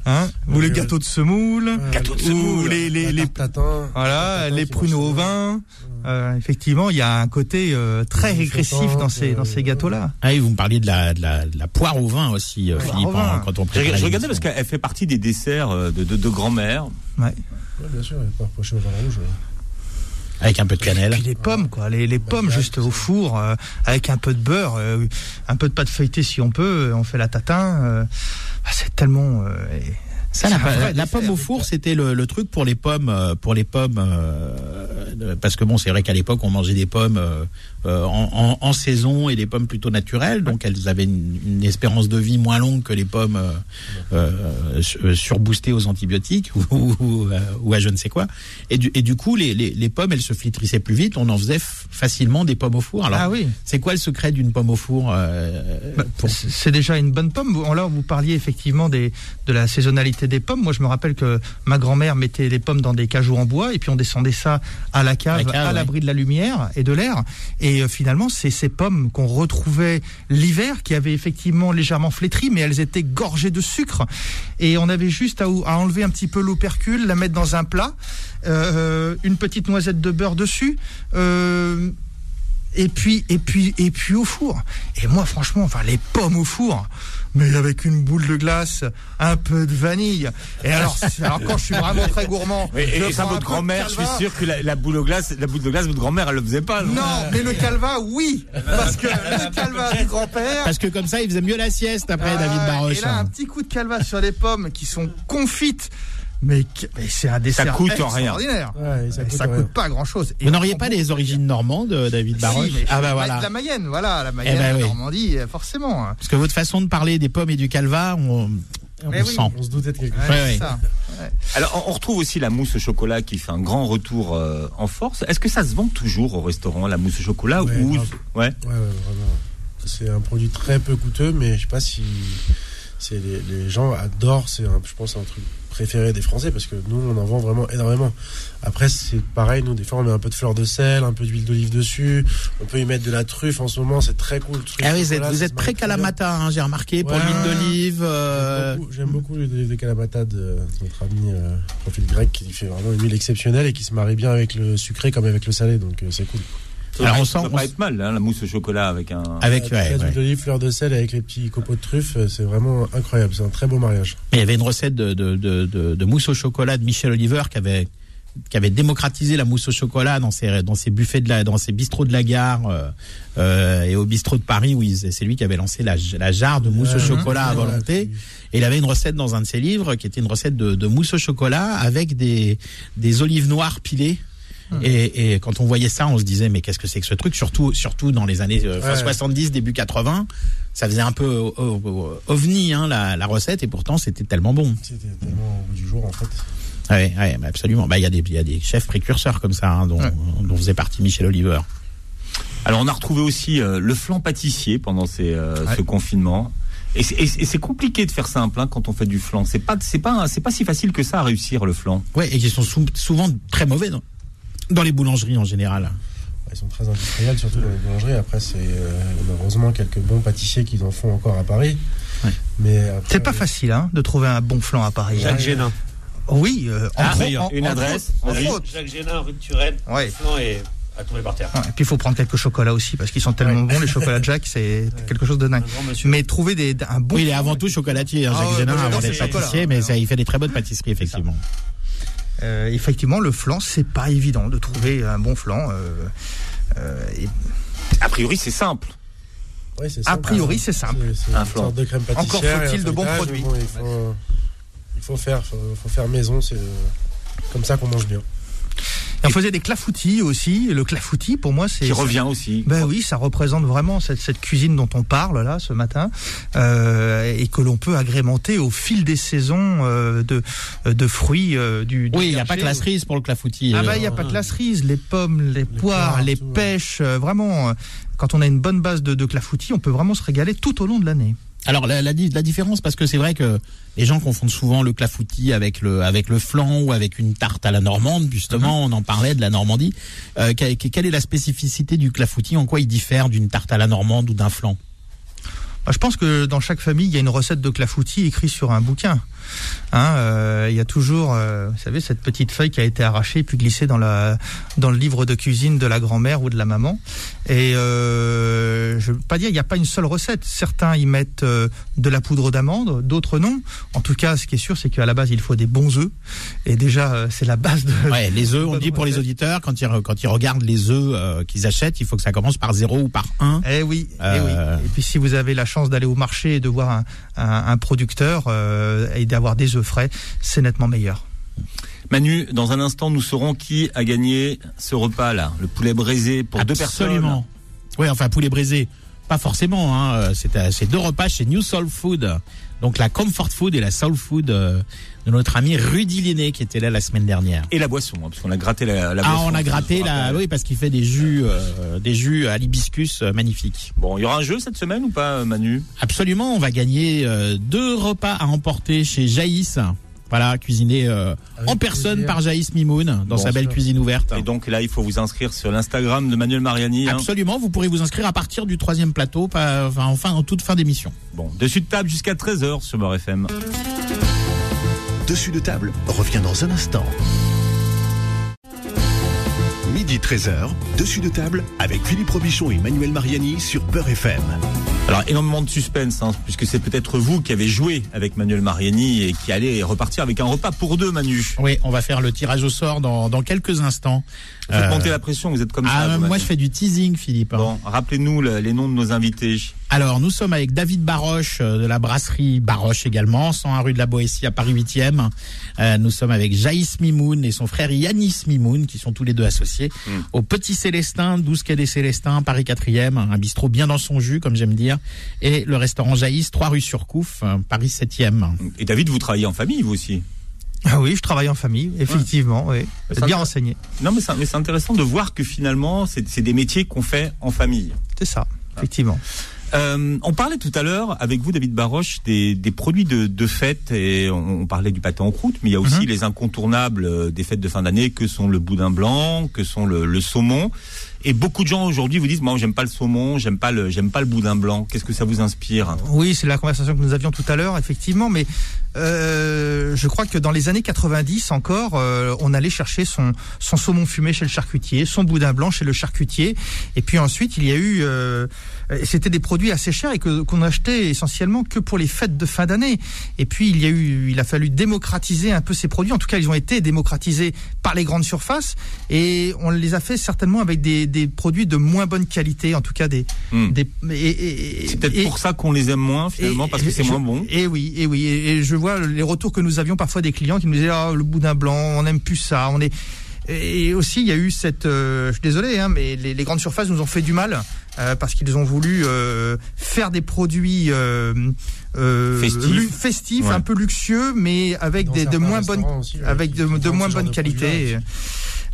Hein ou le gâteau de semoule, Ouais, Gâteau de ou semoule. les, les, les, tatin, voilà, les pruneaux au vin. Euh, effectivement, il y a un côté euh, très Les régressif dans ces, dans ces gâteaux-là. Ah oui, vous me parliez de la, de la, de la poire au vin aussi, euh, Philippe, vin. hein, quand on Je, prépare je regardais parce qu'elle fait partie des desserts de, de, de grand-mère. Ouais. Ouais, bien sûr, elle est pas reprochée au vin rouge. ouais. Avec un peu de cannelle. Puis les pommes, quoi, les, les pommes juste au four, euh, avec un peu de beurre, euh, un peu de pâte feuilletée si on peut, on fait la tatin. euh, bah, c'est tellement. Euh, Ça, la, pomme au four, c'était le, le truc pour les pommes, euh, pour les pommes, euh, parce que bon, c'est vrai qu'à l'époque, on mangeait des pommes euh, euh, en, en- en saison et des pommes plutôt naturelles, donc elles avaient une, une espérance de vie moins longue que les pommes euh, euh, su- surboostées aux antibiotiques (laughs) ou, ou, euh, ou à je ne sais quoi. Et du, et du coup, les, les, les pommes, elles se flétrissaient plus vite. On en faisait facilement des pommes au four. Alors, ah oui. c'est quoi le secret d'une pomme au four euh, Bah, pour- c'est déjà une bonne pomme. Là, vous parliez effectivement des, de la saisonnalité des pommes. Moi, je me rappelle que ma grand-mère mettait les pommes dans des cajots en bois et puis on descendait ça à la cave, La cave, à ouais. l'abri de la lumière et de l'air. Et euh, finalement, c'est ces pommes qu'on retrouvait l'hiver qui avaient effectivement légèrement flétri, mais elles étaient gorgées de sucre. Et on avait juste à, à enlever un petit peu l'opercule, la mettre dans un plat, euh, une petite noisette de beurre dessus. euh, et puis et puis et puis au four. Et moi franchement, enfin les pommes au four, mais avec une boule de glace, un peu de vanille. Et alors, (laughs) alors quand je suis vraiment très gourmand, Et, ça, votre de grand-mère, je suis sûr que la, la boule au glace, la boule de glace, votre grand-mère, elle le faisait pas. Non, mais le calva, oui, parce que le (laughs) calva du grand-père. Parce que comme ça, il faisait mieux la sieste après Ah, David Baroche. Et là, un petit coup de calva sur les pommes qui sont confites. Mais, c'est un dessert coûte rien. Ouais, ça coûte ça rien. coûte pas grand chose. Vous n'auriez pas les origines normandes, euh, David Baroche Si, Ah bah la- voilà. La Mayenne, voilà, la Mayenne, Eh ben la oui. Normandie, euh, forcément. Parce que votre façon de parler des pommes et du calva, on, oui. sent. On se doutait de quelque chose. Ouais, Ouais, c'est ouais. ça. Alors, on retrouve aussi la mousse au chocolat qui fait un grand retour euh, en force. Est-ce que ça se vend toujours au restaurant, la mousse au chocolat Ouais, ou ouais Ouais, ouais, vraiment. C'est un produit très peu coûteux, mais je sais pas si c'est les, les gens adorent. C'est, un- je pense, un truc préféré des Français parce que nous, on en vend vraiment énormément. Après, c'est pareil. Nous, des fois, on met un peu de fleur de sel, un peu d'huile d'olive dessus. On peut y mettre de la truffe en ce moment. C'est très cool. truffe, Ah oui, vous êtes, vous êtes très calamata, hein, j'ai remarqué, pour Ouais. l'huile d'olive. J'aime euh, beaucoup- J'aime beaucoup l'huile d'olive de Kalamata de notre ami euh, profil grec qui fait vraiment une huile exceptionnelle et qui se marie bien avec le sucré comme avec le salé. Donc, euh, c'est cool. Ça Alors, on ça sent- va on pas être mal, hein, la mousse au chocolat avec un. Avec, Avec ouais, l'huile ouais. d'olive, fleur de sel avec les petits copeaux de truffe, euh, c'est vraiment incroyable. C'est un très beau mariage. Mais il y avait une recette de, de, de, de- de mousse au chocolat de Michel Oliver qui avait qui avait démocratisé la mousse au chocolat dans ses dans ses buffets de la dans ses bistrots de la gare euh, euh, et au bistrot de Paris où c'est lui qui avait lancé la, la jarre de mousse au chocolat à volonté. Et il avait une recette dans un de ses livres qui était une recette de, de mousse au chocolat avec des des olives noires pilées. Et, et, quand on voyait ça, on se disait mais qu'est-ce que c'est que ce truc? Surtout, surtout dans les années euh, fin 70, début 80, ça faisait un peu euh, euh, ovni hein, la, la, recette et pourtant c'était tellement bon. C'était tellement au bout du jour en fait. Ouais, ouais absolument. Bah il y a des il y a des chefs précurseurs comme ça hein, dont, dont faisait partie Michel Oliver. Alors on a retrouvé aussi le flan pâtissier pendant ces, ce confinement. Et c'est compliqué de faire simple hein, quand on fait du flan. C'est pas c'est pas c'est pas si facile que ça à réussir le flan. Ouais, et qui sont souvent très mauvais. Dans les boulangeries en général. Ils sont très industriels, surtout dans les boulangeries. Après, c'est euh, heureusement quelques bons pâtissiers qui en font encore à Paris. Ouais. Mais c'est pas facile hein, de trouver un bon flan à Paris. Jacques Génin. Oui, euh, ah, en, une adresse. Jacques Génin, rue de Turenne. Ouais. Le flan est à tomber par terre. Ouais, et puis il faut prendre quelques chocolats aussi parce qu'ils sont tellement bons les chocolats Jack, c'est (laughs) quelque chose de dingue. Mais trouver des un bon. Oui, il est avant tout chocolatier, hein, Jacques ah, Génin, avant d'être pâtissier, mais ça, il fait des très bonnes pâtisseries effectivement. Euh, effectivement, le flan, c'est pas évident de trouver un bon flan. Euh, euh, et... A priori, c'est simple. Oui, simple. A priori, c'est simple. un flan. de crème Encore faut-il de bons produits. il, faut, faire, faut faire maison. C'est comme ça qu'on mange bien on faisait des clafoutis aussi. Le clafoutis, pour moi, c'est qui revient aussi. Ben oui, ça représente vraiment cette, cette cuisine dont on parle là ce matin euh, et que l'on peut agrémenter au fil des saisons euh, de de fruits euh, du, du, Oui, il n'y a pas que la cerise pour le clafoutis. Ah ben il n'y a pas que la cerise, les pommes, les, poires, les pêches, vraiment. Quand on a une bonne base de, de clafoutis, on peut vraiment se régaler tout au long de l'année. Alors la, la, la, différence, parce que c'est vrai que les gens confondent souvent le clafoutis avec le avec le flan ou avec une tarte à la normande. Justement, mhm. on en parlait de la Normandie. Euh, quelle est la spécificité du clafoutis? En quoi il diffère d'une tarte à la normande ou d'un flan? Bah, je pense que dans chaque famille, il y a une recette de clafoutis écrite sur un bouquin. Hein, euh, il y a toujours, euh, vous savez, cette petite feuille qui a été arrachée puis glissée dans la dans le livre de cuisine de la grand-mère ou de la maman. Et euh, je veux pas dire, il n'y a pas une seule recette. Certains y mettent de la poudre d'amande, d'autres non. En tout cas, ce qui est sûr, c'est qu'à la base, il faut des bons œufs. Et déjà, c'est la base de. Ouais, les œufs. (laughs) On dit pour les auditeurs quand ils quand ils regardent les œufs qu'ils achètent, il faut que ça commence par 0 ou par 1. Eh oui. Eh oui. Et puis si vous avez la chance d'aller au marché et de voir un, un, un producteur et d'avoir des œufs frais, c'est nettement meilleur. Manu, dans un instant, nous saurons qui a gagné ce repas-là, le poulet braisé pour deux personnes. Absolument. Oui, enfin poulet braisé, pas forcément. Hein. C'est deux repas chez New Soul Food, donc la comfort food et la soul food euh, de notre ami Rudy Linné qui était là la semaine dernière. Et la boisson, hein, parce qu'on a gratté la, la boisson. Ah, on a gratté la, oui, parce qu'il fait des jus, euh, des jus à l'hibiscus euh, magnifiques. Bon, il y aura un jeu cette semaine ou pas, Manu? Absolument, on va gagner deux repas à emporter chez Jaïs. Voilà, cuisiné euh, en personne par Jaïs Mimoun dans sa belle cuisine ouverte. Et donc là, il faut vous inscrire sur l'Instagram de Manuel Mariani. Hein. Absolument, vous pourrez vous inscrire à partir du troisième plateau, enfin, enfin en toute fin d'émission. Bon, dessus de table jusqu'à 13h sur Beurre FM. Dessus de table revient dans un instant. Midi 13h, dessus de table avec Philippe Robichon et Manuel Mariani sur Beurre FM. Alors énormément de suspense, hein, puisque c'est peut-être vous qui avez joué avec Manuel Mariani et qui allez repartir avec un repas pour deux, Manu. Oui, on va faire le tirage au sort dans, dans quelques instants. Vous faites monter la pression, vous êtes comme ah, ça. moi, je fais du teasing, Philippe. Hein. Bon, rappelez-nous les noms de nos invités. Alors, nous sommes avec David Baroche euh, de la brasserie Baroche également, 101 rue de la Boétie à Paris 8e. Euh, nous sommes avec Jaïs Mimoun et son frère Yanis Mimoun, qui sont tous les deux associés hmm. au Petit Célestin, 12 quai des Célestins, Paris 4e, un bistrot bien dans son jus, comme j'aime dire, et le restaurant Jaïs, 3 rue Surcouf, euh, Paris 7e. Et David, vous travaillez en famille, vous aussi? Ah oui, je travaille en famille, effectivement. Oui. C'est bien renseigné. Non, mais c'est intéressant de voir que finalement, c'est des métiers qu'on fait en famille. C'est ça, effectivement. Euh, on parlait tout à l'heure avec vous, David Baroche, des, produits de, fête et on, parlait du pâté en croûte, mais il y a aussi mhm. les incontournables euh, des fêtes de fin d'année que sont le boudin blanc, que sont le, saumon. Et beaucoup de gens aujourd'hui vous disent, moi, j'aime pas le saumon, j'aime pas le, j'aime pas le boudin blanc. Qu'est-ce que ça vous inspire? Oui, c'est la conversation que nous avions tout à l'heure, effectivement. Mais euh, je crois que dans les années 90 encore, euh, on allait chercher son, son saumon fumé chez le charcutier, son boudin blanc chez le charcutier. Et puis ensuite, il y a eu, euh, c'était des produits assez chers et que qu'on achetait essentiellement que pour les fêtes de fin d'année. Et puis il y a eu, il a fallu démocratiser un peu ces produits. En tout cas, ils ont été démocratisés par les grandes surfaces et on les a fait certainement avec des, des produits de moins bonne qualité, en tout cas des. Hmm. des c'est peut-être pour ça qu'on les aime moins finalement parce que c'est moins bon. Et oui, et oui, et, je vois les retours que nous avions parfois des clients qui nous disaient ah, le boudin blanc, on n'aime plus ça, on est et aussi, il y a eu cette. Euh, je suis désolé, hein, mais les, les, grandes surfaces nous ont fait du mal euh, parce qu'ils ont voulu euh, faire des produits festifs, un peu luxueux, mais avec des de moins bonnes, avec de, de moins bonne qualité.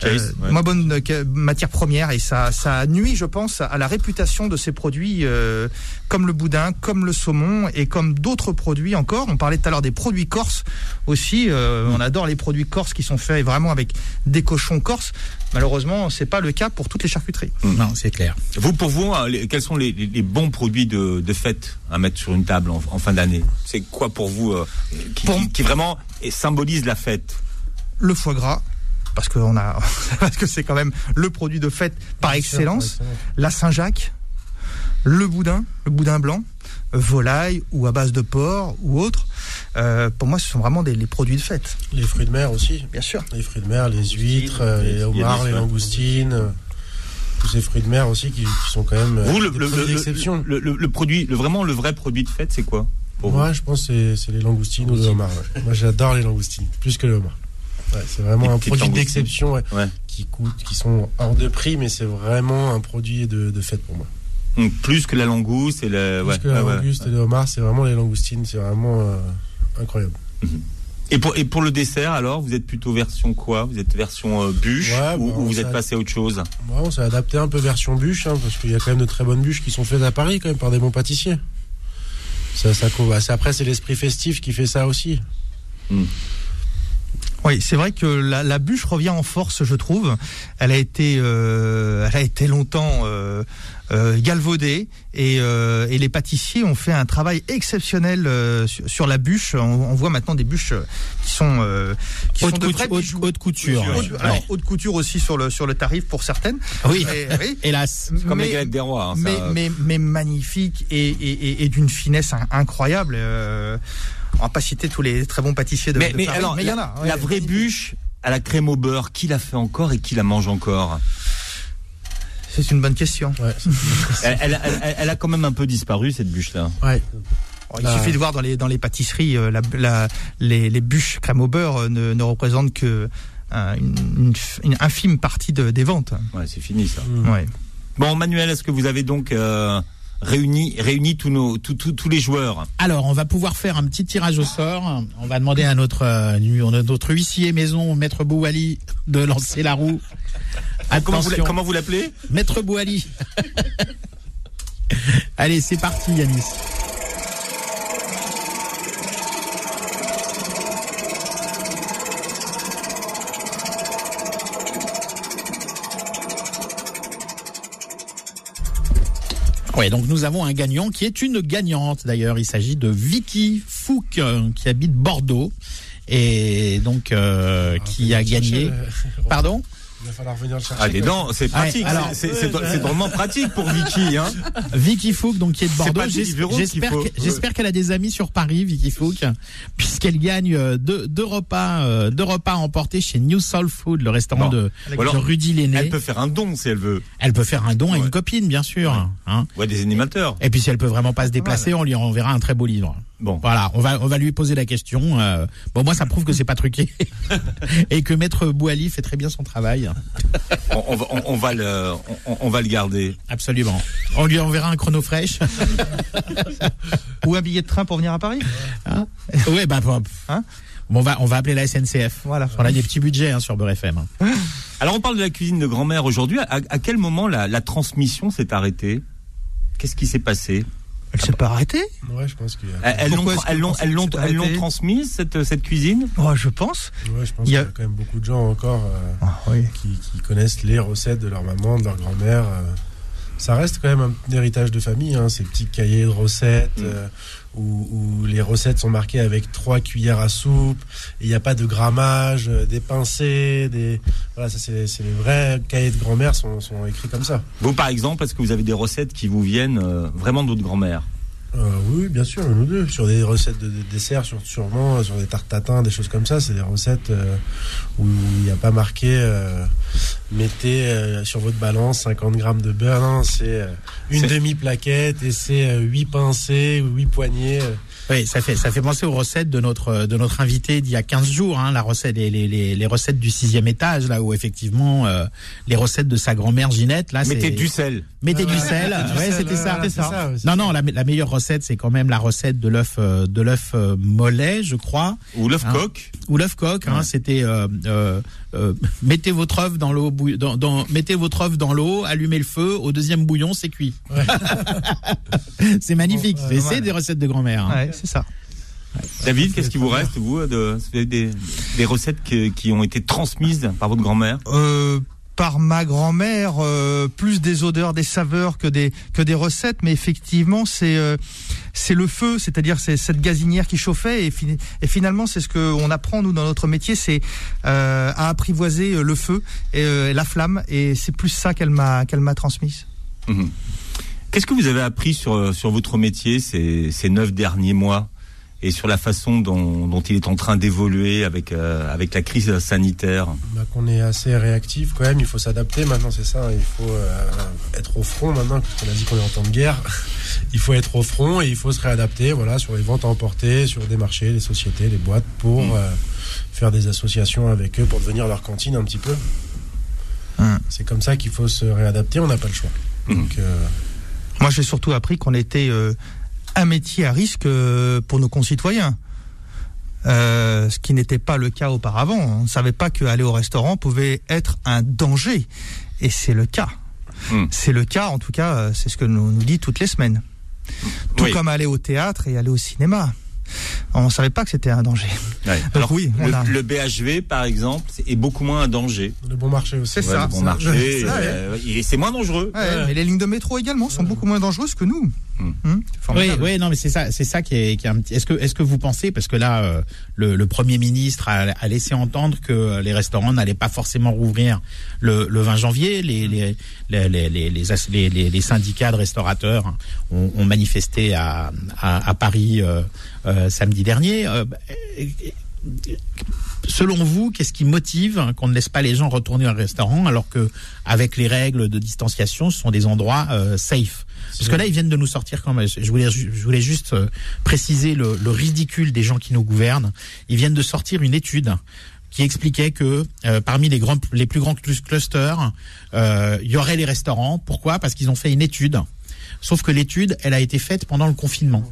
Euh, moins bonne matière première et ça, ça nuit, je pense, à la réputation de ces produits euh, comme le boudin, comme le saumon et comme d'autres produits encore. On parlait tout à l'heure des produits corses aussi. Euh, on adore les produits corses qui sont faits vraiment avec des cochons corses. Malheureusement, c'est pas le cas pour toutes les charcuteries. Mmh. Non, c'est clair. Vous, pour vous, hein, quels sont les, les, bons produits de, de, fête à mettre sur une table en, en fin d'année? C'est quoi pour vous qui, qui, qui vraiment symbolise la fête? Le foie gras parce que on a (laughs) parce que c'est quand même le produit de fête par excellence. La Saint-Jacques, le boudin, le boudin blanc, volaille ou à base de porc ou autre. Euh, pour moi, ce sont vraiment des les produits de fête. Les fruits de mer aussi. Bien sûr. Les fruits de mer, les huîtres, les homards, les langoustines. Euh, tous ces fruits de mer aussi qui, sont quand même Vous, le, le, le, le, produit, le, vraiment le vrai produit de fête, c'est quoi Moi, je pense que c'est les langoustines ou les homards. Moi, j'adore les langoustines, plus que les c'est vraiment un produit d'exception qui coûte, qui sont hors de prix, mais c'est vraiment un produit de, de fête pour moi. plus que la langouste et le. Plus que la langouste et le homard, c'est vraiment les langoustines, c'est vraiment euh, incroyable. Mhm. Et pour, et pour le dessert, alors, vous êtes plutôt version quoi? Vous êtes version euh, bûche ou, bah, vous êtes passé à autre chose? On s'est adapté un peu version bûche, hein, parce qu'il y a quand même de très bonnes bûches qui sont faites à Paris, quand même, par des bons pâtissiers. Ça, ça, après, c'est l'esprit festif qui fait ça aussi. Hmm. Oui, c'est vrai que la, la, bûche revient en force, je trouve. Elle a été, euh, elle a été longtemps euh, euh, galvaudée et, euh, et, les pâtissiers ont fait un travail exceptionnel euh, sur, sur, la bûche. On, on, voit maintenant des bûches qui sont qui haute, sont de couture, haute, couture. Haute, alors, haute couture aussi sur le sur le tarif pour certaines. Oui, (laughs) oui. hélas. Comme les galettes des rois. Hein, mais, mais, mais magnifique et, et, et d'une finesse incroyable. On va pas citer tous les très bons pâtissiers de, mais, mais alors, mais il y en a. la vraie bûche à la crème au beurre, qui la fait encore et qui la mange encore C'est une bonne question. elle, a quand même un peu disparu cette bûche-là. Ouais. il suffit de voir dans les dans les pâtisseries, euh, la, les, les, bûches crème au beurre euh, ne, ne représentent que euh, une, une, infime partie de, des ventes. Ouais, c'est fini ça. Ouais. Bon, Manuel, est-ce que vous avez donc réunit, réunit tous, nos, tous, tous, tous les joueurs. Alors, on va pouvoir faire un petit tirage au sort. On va demander à notre, euh, notre huissier maison, Maître Bouali, de lancer la roue. Attention. Comment vous l'appelez? Maître Bouali. (laughs) Allez, c'est parti, Yanis. Ouais, donc nous avons un gagnant qui est une gagnante d'ailleurs. Il s'agit de Vicky Fouque euh, qui habite Bordeaux et donc euh, ah, qui a gagné. (laughs) Pardon? Il va falloir venir le chercher. Ah, les dents, c'est pratique. c'est vraiment pratique pour Vicky. Hein. Vicky Fouque, donc qui est de Bordeaux. J'espère qu'elle a des amis sur Paris, Vicky Fouque, puisqu'elle gagne euh, deux, deux repas, euh, deux repas emportés chez New Soul Food, le restaurant de, de, Rudy Lenné. Elle peut faire un don si elle veut. Elle peut faire un don à une copine, bien sûr. Ouais. Hein. ouais, des animateurs. Et puis si elle peut vraiment pas se déplacer, on lui enverra un très beau livre. Bon. Voilà, on va on va lui poser la question. Euh, bon, moi, ça prouve que c'est pas truqué (laughs) et que Maître Bouali fait très bien son travail. (laughs) on, va, on, va le on, va le garder. Absolument. On lui enverra un chrono fraîche (laughs) ou un billet de train pour venir à Paris. Hein ouais, bah. Hein Bon, on va, on va appeler la SNCF. Voilà. On a des petits budgets hein, sur Beurre FM. Alors, on parle de la cuisine de grand-mère aujourd'hui. À, à, quel moment la, la transmission s'est arrêtée? Qu'est-ce qui s'est passé? Elle s'est pas arrêtée Ouais, je pense qu'il y a... Elles l'ont, transmise cette cette cuisine? Ouais, je pense. Ouais, je pense qu'il y a quand même beaucoup de gens encore euh, ah, oui. qui, qui, connaissent les recettes de leur maman, de leur grand-mère. Euh. Ça reste quand même un héritage de famille, hein, ces petits cahiers de recettes. Mm. Euh, où, les recettes sont marquées avec trois cuillères à soupe, il n'y a pas de grammage, des pincées, des voilà, ça c'est les vrais cahiers de grand-mère sont, sont écrits comme ça. Vous par exemple, est-ce que vous avez des recettes qui vous viennent vraiment de votre grand-mère? Euh, oui, bien sûr, nous deux. Sur des recettes de, dessert, sur, sûrement, sur des tartes des choses comme ça. C'est des recettes euh, où il n'y a pas marqué euh, mettez sur votre balance 50 grammes de beurre. Non, c'est une demi-plaquette et c'est 8 pincées, 8 poignées. Oui, ça fait ça fait penser aux recettes de notre de notre invité d'il y a 15 jours, hein, la recette les, les, les, recettes du sixième étage là où effectivement euh, les recettes de sa grand-mère Ginette là. Mettez du sel. Mettez du sel. Ouais, c'était ça. ça. non non, la, la, meilleure recette c'est quand même la recette de l'œuf euh, de l'œuf euh, mollet, je crois. Ou l'œuf hein. coq. Ou l'œuf coq. Hein, c'était mettez votre œuf dans l'eau dans, dans, mettez votre œuf dans l'eau, allumez le feu, au deuxième bouillon c'est cuit. Ouais. (laughs) c'est magnifique. c'est des recettes de grand-mère. Hein c'est ça. David, qu'est-ce qui vous reste, vous, de, des, des recettes qui ont été transmises par votre grand-mère? Euh, par ma grand-mère, euh, plus des odeurs, des saveurs que des que des recettes, mais effectivement c'est euh, c'est le feu, c'est-à-dire c'est cette gazinière qui chauffait et, et finalement c'est ce que on apprend nous dans notre métier, c'est à apprivoiser le feu et la flamme et c'est plus ça qu'elle m'a qu'elle m'a transmise. Mmh. Qu'est-ce que vous avez appris sur, sur votre métier ces, ces neuf derniers mois et sur la façon dont, dont il est en train d'évoluer avec, euh, avec la crise sanitaire bah, Qu'on est assez réactif quand même, il faut s'adapter maintenant, c'est ça. Il faut euh, être au front maintenant, puisqu'on a dit qu'on est en temps de guerre. (laughs) il faut être au front et il faut se réadapter voilà, sur les ventes à emporter, sur des marchés, les sociétés, les boîtes, pour mm. euh, faire des associations avec eux, pour devenir leur cantine un petit peu. Mm. C'est comme ça qu'il faut se réadapter, on n'a pas le choix. Mm. Donc, moi, j'ai surtout appris qu'on était euh, un métier à risque euh, pour nos concitoyens. Euh, ce qui n'était pas le cas auparavant. On ne savait pas qu'aller au restaurant pouvait être un danger. Et c'est le cas. Hmm. C'est le cas, en tout cas, c'est ce que nous, nous dit toutes les semaines. Tout comme aller au théâtre et aller au cinéma on ne savait pas que c'était un danger. (laughs) Alors oui, le, BHV par exemple est beaucoup moins un danger. Le bon marché aussi. C'est ça. Le bon marché, euh, c'est moins dangereux. mais les lignes de métro également sont beaucoup moins dangereuses que nous. Hmm. Hmm, oui, oui, non, mais c'est ça, c'est ça qui est, qui est un petit. Est-ce que, est-ce que vous pensez, parce que là, euh, le, premier ministre a, laissé entendre que les restaurants n'allaient pas forcément rouvrir le, 20 janvier. Les les les, les, les, les syndicats de restaurateurs ont, manifesté à, à, Paris euh, samedi dernier. Selon vous, qu'est-ce qui motive qu'on ne laisse pas les gens retourner au restaurant alors que, avec les règles de distanciation, ce sont des endroits safe? Parce que là, ils viennent de nous sortir quand même. Je voulais, je voulais juste euh, préciser le, le ridicule des gens qui nous gouvernent. Ils viennent de sortir une étude qui expliquait que euh, parmi les grands, les plus grands clusters, euh, il y aurait les restaurants. Pourquoi? Parce qu'ils ont fait une étude. Sauf que l'étude, elle a été faite pendant le confinement.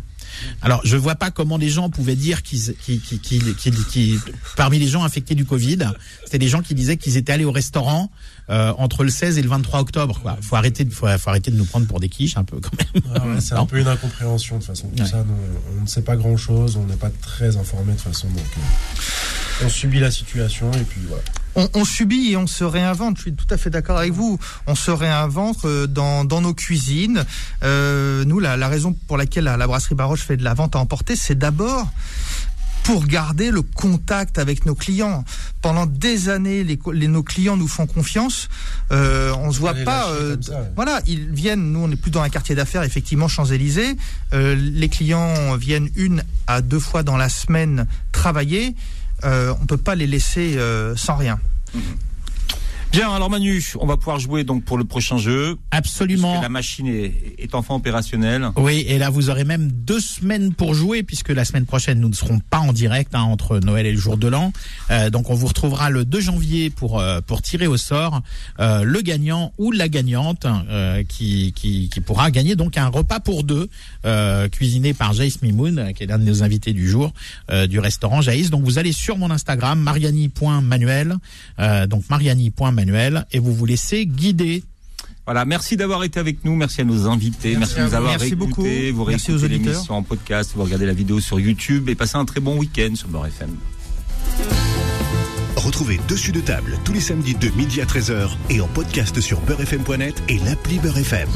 Alors, je vois pas comment les gens pouvaient dire qu'ils, qui, qui, qui, parmi les gens infectés du Covid, c'était des gens qui disaient qu'ils étaient allés au restaurant euh, entre le 16 et le 23 octobre. Quoi. Faut arrêter, de, faut, arrêter de nous prendre pour des quiches un peu quand même. c'est un peu une incompréhension de toute façon. Tout ça, on ne sait pas grand chose, on n'est pas très informé de toute façon. Donc, euh, on subit la situation et puis voilà on, subit et on se réinvente. Je suis tout à fait d'accord avec vous. On se réinvente euh, dans, nos cuisines. Euh, nous, la, raison pour laquelle la, brasserie Baroche fait de la vente à emporter, c'est d'abord pour garder le contact avec nos clients. Pendant des années, les, nos clients nous font confiance. Euh, on se voit pas. Voilà, ils viennent. Nous, on est plus dans un quartier d'affaires, effectivement, Champs Élysées. les clients viennent une à deux fois dans la semaine travailler. Euh, on ne peut pas les laisser euh, sans rien. Bien, alors Manu, on va pouvoir jouer donc pour le prochain jeu. Absolument. La machine est, enfin opérationnelle. Oui, et là vous aurez même deux semaines pour jouer puisque la semaine prochaine nous ne serons pas en direct hein, entre Noël et le jour de l'an. Euh, donc on vous retrouvera le 2 janvier pour euh, pour tirer au sort euh, le gagnant ou la gagnante qui, qui, qui pourra gagner donc un repas pour deux cuisiné par Jace Mimoun qui est l'un de nos invités du jour du restaurant Jace. Donc vous allez sur mon Instagram mariani.manuel donc mariani.manuel manuel et vous vous laissez guider Voilà, merci d'avoir été avec nous, merci à nos invités, merci, de nous avoir merci beaucoup. vous merci aux l'émission en podcast, vous regardez la vidéo sur YouTube et passez un très bon week-end sur Beurre FM. Retrouvez Dessus de table tous les samedis de midi à 13h et en podcast sur beurrefm.net et l'appli Beurre FM.